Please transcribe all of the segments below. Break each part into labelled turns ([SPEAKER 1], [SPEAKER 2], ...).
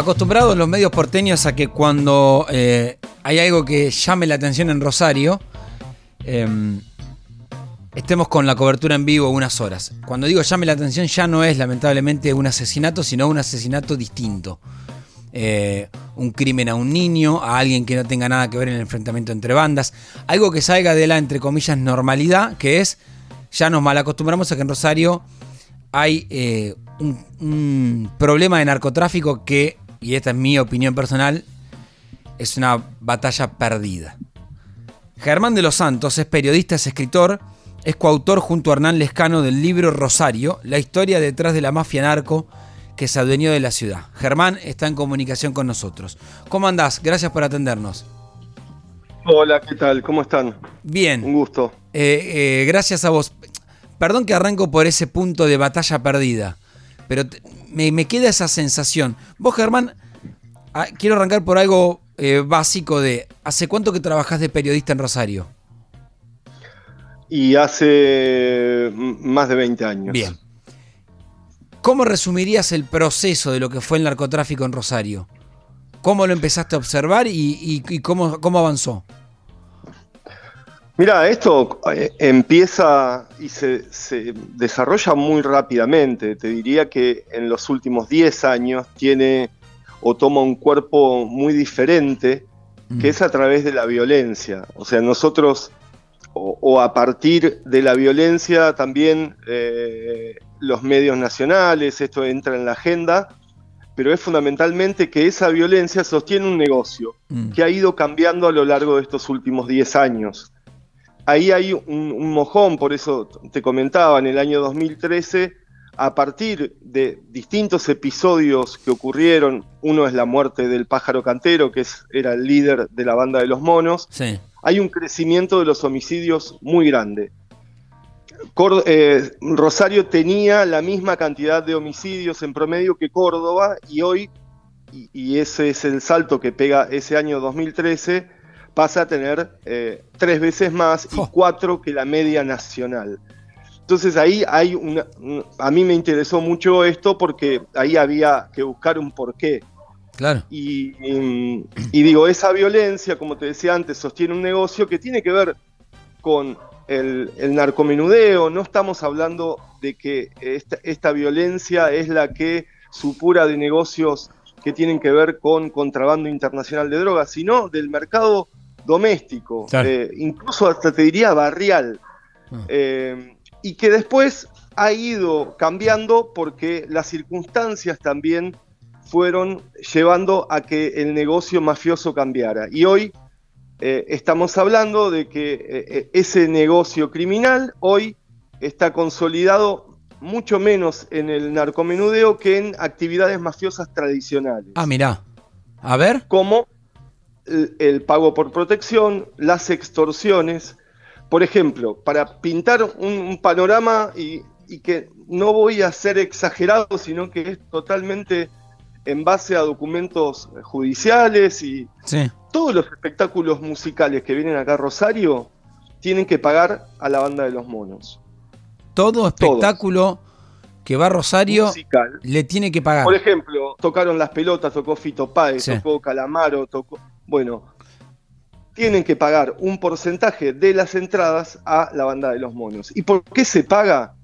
[SPEAKER 1] acostumbrados los medios porteños a que cuando eh, hay algo que llame la atención en Rosario, em, estemos con la cobertura en vivo unas horas. Cuando digo llame la atención ya no es lamentablemente un asesinato, sino un asesinato distinto. Eh, un crimen a un niño, a alguien que no tenga nada que ver en el enfrentamiento entre bandas, algo que salga de la, entre comillas, normalidad, que es, ya nos mal acostumbramos a que en Rosario hay eh, un, problema de narcotráfico que, y esta es mi opinión personal, es una batalla perdida. Germán de los Santos es periodista, es escritor, es coautor junto a Hernán Lescano del libro Rosario, la historia detrás de la mafia narco que se adueñó de la ciudad. Germán está en comunicación con nosotros. ¿Cómo andás? Gracias por atendernos.
[SPEAKER 2] Hola, ¿qué tal? ¿Cómo están?
[SPEAKER 1] Bien.
[SPEAKER 2] Un gusto.
[SPEAKER 1] Eh, eh, gracias a vos. Perdón que arranco por ese punto de batalla perdida, pero me, queda esa sensación. Vos, Germán, ah, quiero arrancar por algo eh, básico de, ¿hace cuánto que trabajás de periodista en Rosario?
[SPEAKER 2] Y hace más de 20 años.
[SPEAKER 1] Bien. ¿Cómo resumirías el proceso de lo que fue el narcotráfico en Rosario? ¿Cómo lo empezaste a observar y, cómo, cómo avanzó?
[SPEAKER 2] Mira, esto eh, empieza y se, desarrolla muy rápidamente. Te diría que en los últimos 10 años tiene o toma un cuerpo muy diferente, que es a través de la violencia. O sea, nosotros, o, a partir de la violencia, también eh, los medios nacionales, esto entra en la agenda, pero es fundamentalmente que esa violencia sostiene un negocio mm. que ha ido cambiando a lo largo de estos últimos 10 años ahí hay un, mojón, por eso te comentaba, en el año 2013, a partir de distintos episodios que ocurrieron, uno es la muerte del pájaro cantero, que era el líder de la banda de los monos, hay un crecimiento de los homicidios muy grande. Eh, Rosario tenía la misma cantidad de homicidios en promedio que Córdoba y hoy, y ese es el salto que pega ese año 2013, pasa a tener eh, tres veces más y cuatro que la media nacional. Entonces ahí hay una, a mí me interesó mucho esto porque ahí había que buscar un porqué.
[SPEAKER 1] Claro.
[SPEAKER 2] Y, digo, esa violencia, como te decía antes, sostiene un negocio que tiene que ver con el, narcomenudeo. No estamos hablando de que esta, esta violencia es la que supura de negocios que tienen que ver con contrabando internacional de drogas, sino del mercado doméstico, eh, incluso hasta te diría barrial, ah. eh, y que después ha ido cambiando porque las circunstancias también fueron llevando a que el negocio mafioso cambiara. Y hoy eh, estamos hablando de que ese negocio criminal hoy está consolidado mucho menos en el narcomenudeo que en actividades mafiosas tradicionales.
[SPEAKER 1] Ah, mirá. A ver.
[SPEAKER 2] Como el pago por protección, las extorsiones. Por ejemplo, para pintar un, panorama y, que no voy a ser exagerado, sino que es totalmente en base a documentos judiciales y todos los espectáculos musicales que vienen acá a Rosario tienen que pagar a la banda de los monos.
[SPEAKER 1] Todo espectáculo que va a Rosario le tiene que pagar.
[SPEAKER 2] Por ejemplo, tocaron las pelotas, tocó Fito Páez, tocó Calamaro, tocó bueno, tienen que pagar un porcentaje de las entradas a la banda de los monos. ¿Y por qué se paga?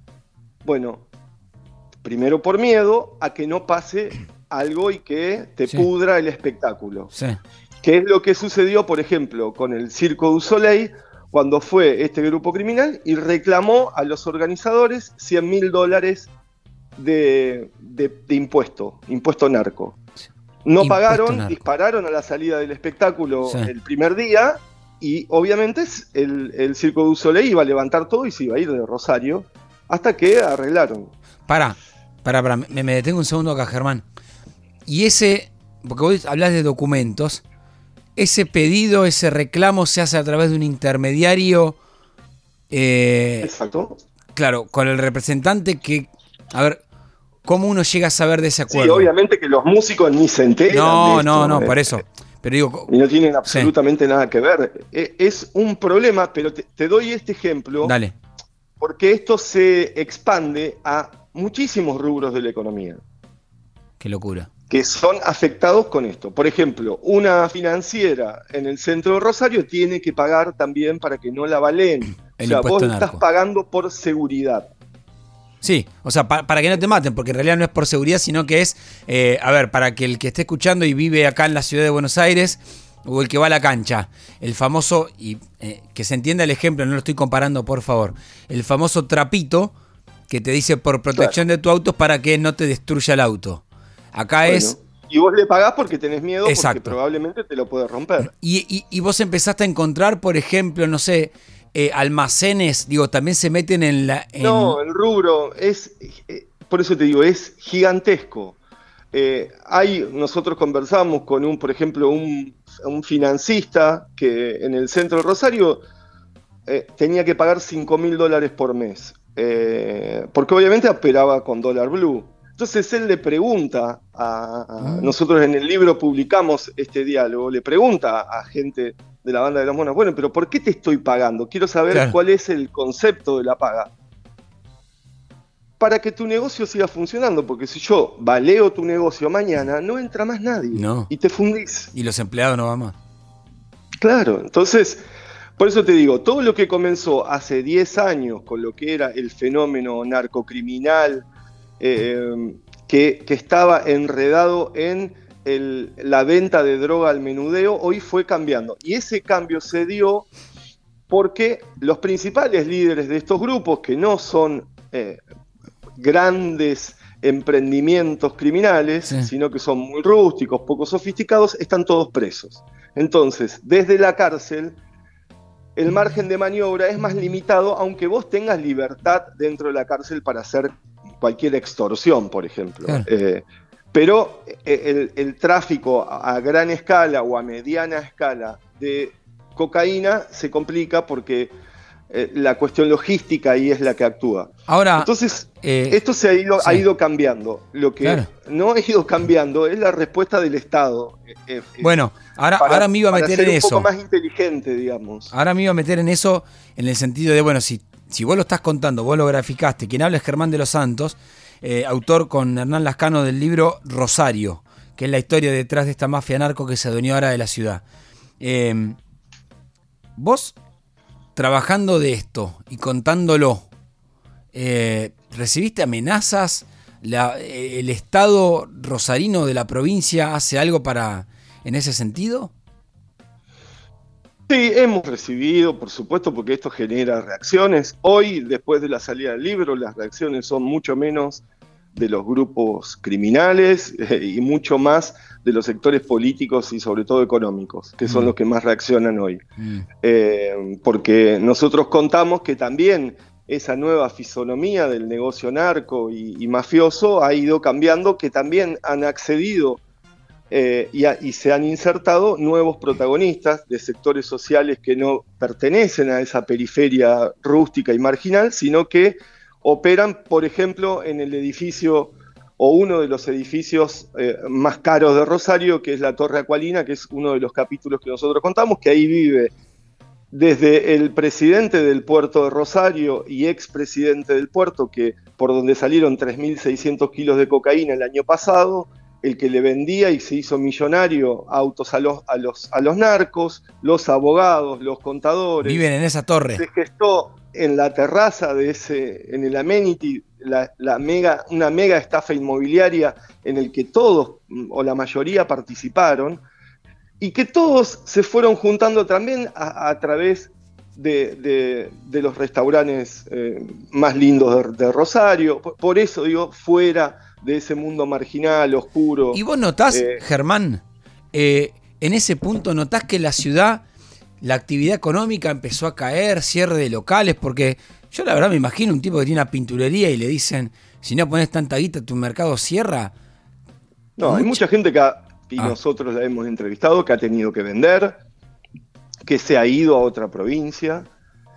[SPEAKER 2] Bueno, primero por miedo a que no pase algo y que te pudra el espectáculo. Sí. ¿Qué es lo que sucedió, por ejemplo, con el Circo du Soleil, cuando fue este grupo criminal y reclamó a los organizadores 100 mil dólares de, impuesto, impuesto narco. No pagaron, dispararon a la salida del espectáculo el primer día y obviamente el, el Circo du Soleil iba a levantar todo y se iba a ir de Rosario hasta que arreglaron.
[SPEAKER 1] Para, para, para, me, detengo un segundo acá, Germán. Y ese, porque vos hablas de documentos, ese pedido, ese reclamo se hace a través de un intermediario.
[SPEAKER 2] Eh, Exacto.
[SPEAKER 1] Claro, con el representante que. A ver, ¿Cómo uno llega a saber de ese acuerdo?
[SPEAKER 2] Sí, obviamente que los músicos ni se enteran.
[SPEAKER 1] No, no, no, por eso. Pero digo,
[SPEAKER 2] y no tienen absolutamente nada que ver. E, es un problema, pero te, doy este ejemplo.
[SPEAKER 1] Dale.
[SPEAKER 2] Porque esto se expande a muchísimos rubros de la economía.
[SPEAKER 1] Qué locura.
[SPEAKER 2] que son afectados con esto. Por ejemplo, una financiera en el centro de Rosario tiene que pagar también para que no la valen. o sea, vos estás pagando por seguridad.
[SPEAKER 1] Sí, o sea, para que no te maten, porque en realidad no es por seguridad, sino que es, eh, a ver, para que el que esté escuchando y vive acá en la ciudad de Buenos Aires, o el que va a la cancha, el famoso, y eh, que se entienda el ejemplo, no lo estoy comparando, por favor, el famoso trapito que te dice por protección de tu auto para que no te destruya el auto. Acá es...
[SPEAKER 2] Y vos le pagás porque tenés miedo porque probablemente te lo puede romper.
[SPEAKER 1] Y, vos empezaste a encontrar, por ejemplo, no sé, eh, almacenes, digo, también se meten en la...
[SPEAKER 2] No, el rubro es, eh, por eso te digo, es gigantesco. Eh, nosotros conversamos con un, por ejemplo, un, un financista que en el centro de Rosario tenía que pagar 5 mil dólares por mes, porque obviamente operaba con dólar blue. Entonces él le pregunta a, ah. nosotros en el libro publicamos este diálogo, le pregunta a gente de la banda de las monas, bueno, pero ¿por qué te estoy pagando? Quiero saber cuál es el concepto de la paga. Para que tu negocio siga funcionando, porque si yo valeo tu negocio mañana, no entra más nadie. No. Y te fundís.
[SPEAKER 1] Y los empleados no van más.
[SPEAKER 2] Claro, entonces, por eso te digo, todo lo que comenzó hace 10 años con lo que era el fenómeno narcocriminal, eh, que, estaba enredado en la venta de droga al menudeo, hoy fue cambiando. Y ese cambio se dio porque los principales líderes de estos grupos, que no son eh, grandes emprendimientos criminales, sino que son muy rústicos, poco sofisticados, están todos presos. Entonces, desde la cárcel, el margen de maniobra es más limitado, aunque vos tengas libertad dentro de la cárcel para hacer cualquier extorsión, por ejemplo. Eh, pero eh, el, tráfico a gran escala o a mediana escala de cocaína se complica porque eh, la cuestión logística ahí es la que actúa.
[SPEAKER 1] Ahora,
[SPEAKER 2] entonces esto se ha ido, ha ido cambiando. Lo que no ha ido cambiando es la respuesta del Estado.
[SPEAKER 1] bueno, ahora, ahora me iba a meter en eso.
[SPEAKER 2] Un poco más inteligente, digamos.
[SPEAKER 1] Ahora me iba a meter en eso en el sentido de, bueno, si si vos lo estás contando, vos lo graficaste, quien habla es Germán de los Santos, eh, autor con Hernán Lascano del libro Rosario, que es la historia detrás de esta mafia narco que se adueñó ahora de la ciudad. Em, vos, trabajando de esto y contándolo, eh, ¿recibiste amenazas? Eh, ¿El Estado rosarino de la provincia hace algo para en ese sentido?
[SPEAKER 2] Sí, hemos recibido, por supuesto, porque esto genera reacciones. Hoy, después de la salida del libro, las reacciones son mucho menos de los grupos criminales eh, y mucho más de los sectores políticos y sobre todo económicos, que son mm. los que más reaccionan hoy. Mm. Eh, porque nosotros contamos que también esa nueva fisonomía del negocio narco y mafioso ha ido cambiando, que también han accedido eh, y, se han insertado nuevos protagonistas de sectores sociales que no pertenecen a esa periferia rústica y marginal, sino que operan, por ejemplo, en el edificio o uno de los edificios eh, más caros de Rosario, que es la Torre Acualina, que es uno de los capítulos que nosotros contamos, que ahí vive desde el presidente del puerto de Rosario y expresidente del puerto, que por donde salieron 3.600 kilos de cocaína el año pasado, el que le vendía y se hizo millonario autos a los, a los, a los narcos, los abogados, los contadores.
[SPEAKER 1] Viven en esa torre.
[SPEAKER 2] Se gestó en la terraza de ese, en el amenity, la, mega, una mega estafa inmobiliaria en el que todos o la mayoría participaron y que todos se fueron juntando también a, través de, los restaurantes eh, más lindos de, Rosario. por, eso digo, fuera de ese mundo marginal, oscuro.
[SPEAKER 1] ¿Y vos notás, eh, Germán, eh, en ese punto notás que la ciudad, la actividad económica empezó a caer, cierre de locales? Porque yo la verdad me imagino un tipo que tiene una pinturería y le dicen, si no pones tanta guita, tu mercado cierra.
[SPEAKER 2] No, hay mucha gente que, y ah. nosotros la hemos entrevistado, que ha tenido que vender, que se ha ido a otra provincia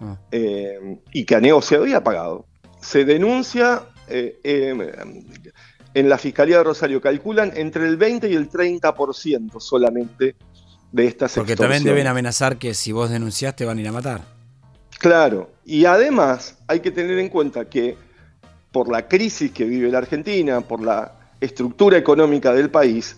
[SPEAKER 2] ah. eh, y que ha negociado y ha pagado. Se denuncia en la Fiscalía de Rosario calculan entre el 20 y el 30% solamente de estas
[SPEAKER 1] Porque también deben amenazar que si vos denunciaste van a ir a matar.
[SPEAKER 2] Claro, y además hay que tener en cuenta que por la crisis que vive la Argentina, por la estructura económica del país,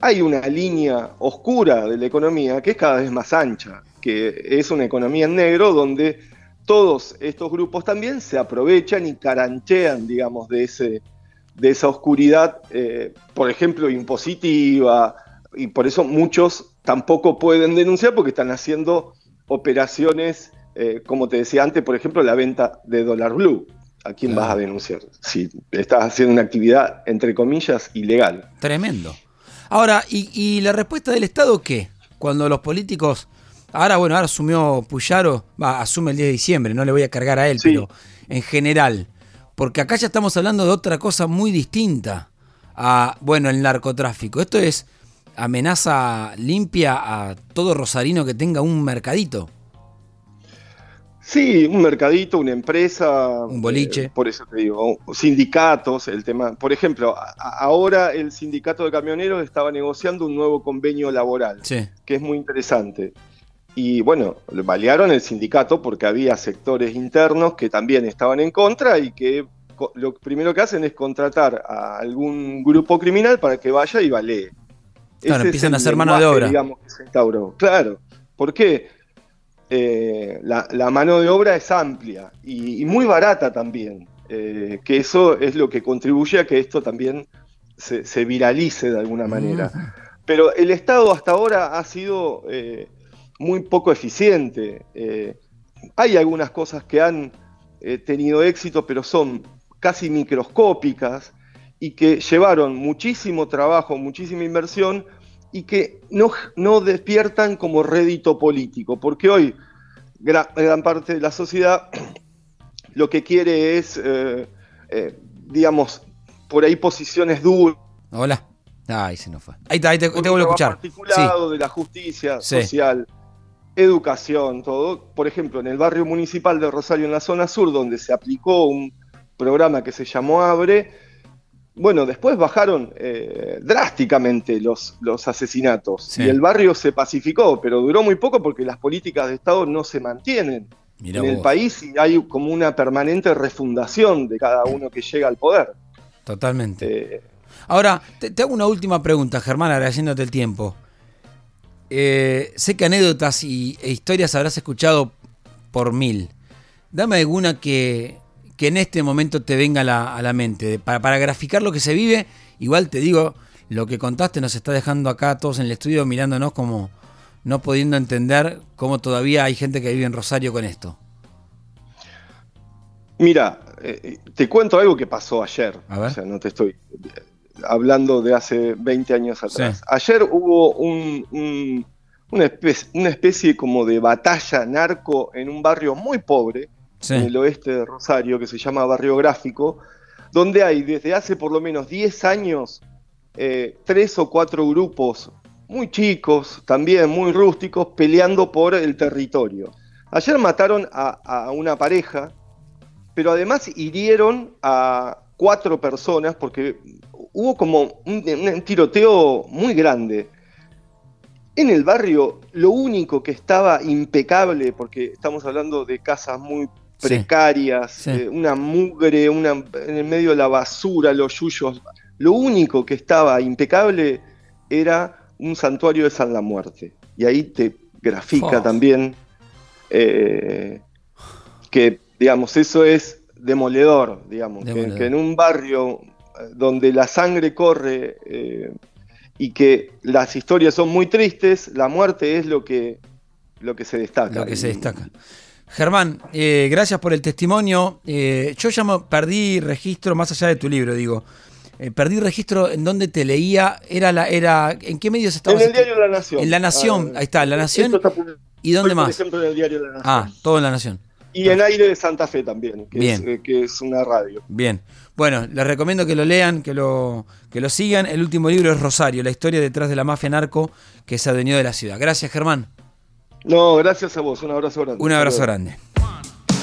[SPEAKER 2] hay una línea oscura de la economía que es cada vez más ancha, que es una economía en negro donde todos estos grupos también se aprovechan y caranchean, digamos, de, ese, de esa oscuridad, eh, por ejemplo, impositiva, y por eso muchos tampoco pueden denunciar porque están haciendo operaciones, eh, como te decía antes, por ejemplo, la venta de dólar blue. ¿A quién vas a denunciar? Si estás haciendo una actividad, entre comillas, ilegal.
[SPEAKER 1] Tremendo. Ahora, ¿y, la respuesta del Estado qué? Cuando los políticos. Ahora, bueno, ahora asumió Puyaro, va, asume el 10 de diciembre, no le voy a cargar a él, pero en general. Porque acá ya estamos hablando de otra cosa muy distinta a, bueno, el narcotráfico. Esto es amenaza limpia a todo rosarino que tenga un mercadito.
[SPEAKER 2] Sí, un mercadito, una empresa.
[SPEAKER 1] Un boliche.
[SPEAKER 2] Eh, por eso te digo, sindicatos, el tema. Por ejemplo, ahora el sindicato de camioneros estaba negociando un nuevo convenio laboral, que es muy interesante. Y bueno, balearon el sindicato porque había sectores internos que también estaban en contra y que lo primero que hacen es contratar a algún grupo criminal para que vaya y balee.
[SPEAKER 1] Claro, empiezan a hacer mano de obra.
[SPEAKER 2] Claro, ¿por qué? Eh, la, mano de obra es amplia y, muy barata también, eh, que eso es lo que contribuye a que esto también se, viralice de alguna manera. Mm. Pero el Estado hasta ahora ha sido eh, muy poco eficiente. hay algunas cosas que han tenido éxito, pero son casi microscópicas y que llevaron muchísimo trabajo, muchísima inversión y que no, no despiertan como rédito político, porque hoy gran, parte de la sociedad lo que quiere es, eh, eh, digamos, por ahí posiciones duras.
[SPEAKER 1] Hola. Ahí se nos fue. Ahí, está, ahí te, vuelvo a escuchar.
[SPEAKER 2] Articulado de la justicia social, educación, todo. Por ejemplo, en el barrio municipal de Rosario, en la zona sur, donde se aplicó un programa que se llamó Abre, bueno, después bajaron eh, drásticamente los, los asesinatos y el barrio se pacificó, pero duró muy poco porque las políticas de Estado no se mantienen en el país y hay como una permanente refundación de cada uno que llega al poder.
[SPEAKER 1] Totalmente. Eh, Ahora, te, hago una última pregunta, Germán, agradeciéndote el tiempo. Eh, sé que anécdotas y, e historias habrás escuchado por mil. Dame alguna que, que en este momento te venga a la, mente. Para, graficar lo que se vive, igual te digo, lo que contaste nos está dejando acá todos en el estudio mirándonos como no pudiendo entender cómo todavía hay gente que vive en Rosario con esto.
[SPEAKER 2] Mira, eh, te cuento algo que pasó ayer. O sea, no te estoy eh, hablando de hace 20 años atrás. Ayer hubo una, especie, una especie como de batalla narco en un barrio muy pobre en el oeste de Rosario, que se llama Barrio Gráfico, donde hay desde hace por lo menos 10 años eh, tres o cuatro grupos muy chicos, también muy rústicos, peleando por el territorio. Ayer mataron a, una pareja, pero además hirieron a cuatro personas porque hubo como un, tiroteo muy grande. En el barrio lo único que estaba impecable, porque estamos hablando de casas muy precarias, eh, una mugre, una, en el medio de la basura, los yuyos. Lo único que estaba impecable era un santuario de San la Muerte. Y ahí te grafica también eh, que, digamos, eso es demoledor, digamos, Que, en un barrio donde la sangre corre y que las historias son muy tristes, la muerte es lo que, lo que se destaca.
[SPEAKER 1] Lo que se destaca. Germán, eh, gracias por el testimonio. Eh, yo ya perdí registro, más allá de tu libro, digo. Eh, perdí registro en donde te leía, era la, era, ¿en qué medios estabas?
[SPEAKER 2] En el diario La Nación.
[SPEAKER 1] En La Nación, ah, ahí está, La Nación. ¿Y dónde más?
[SPEAKER 2] Por ejemplo, en el diario La Nación.
[SPEAKER 1] Ah, todo en La Nación.
[SPEAKER 2] Y en Aire de Santa Fe también, que, Es, que es una radio.
[SPEAKER 1] Bien. Bueno, les recomiendo que lo lean, que lo, que lo sigan. El último libro es Rosario, la historia detrás de la mafia narco que se adueñó de la ciudad. Gracias, Germán.
[SPEAKER 2] No, gracias a vos. Un abrazo grande.
[SPEAKER 1] Un abrazo grande.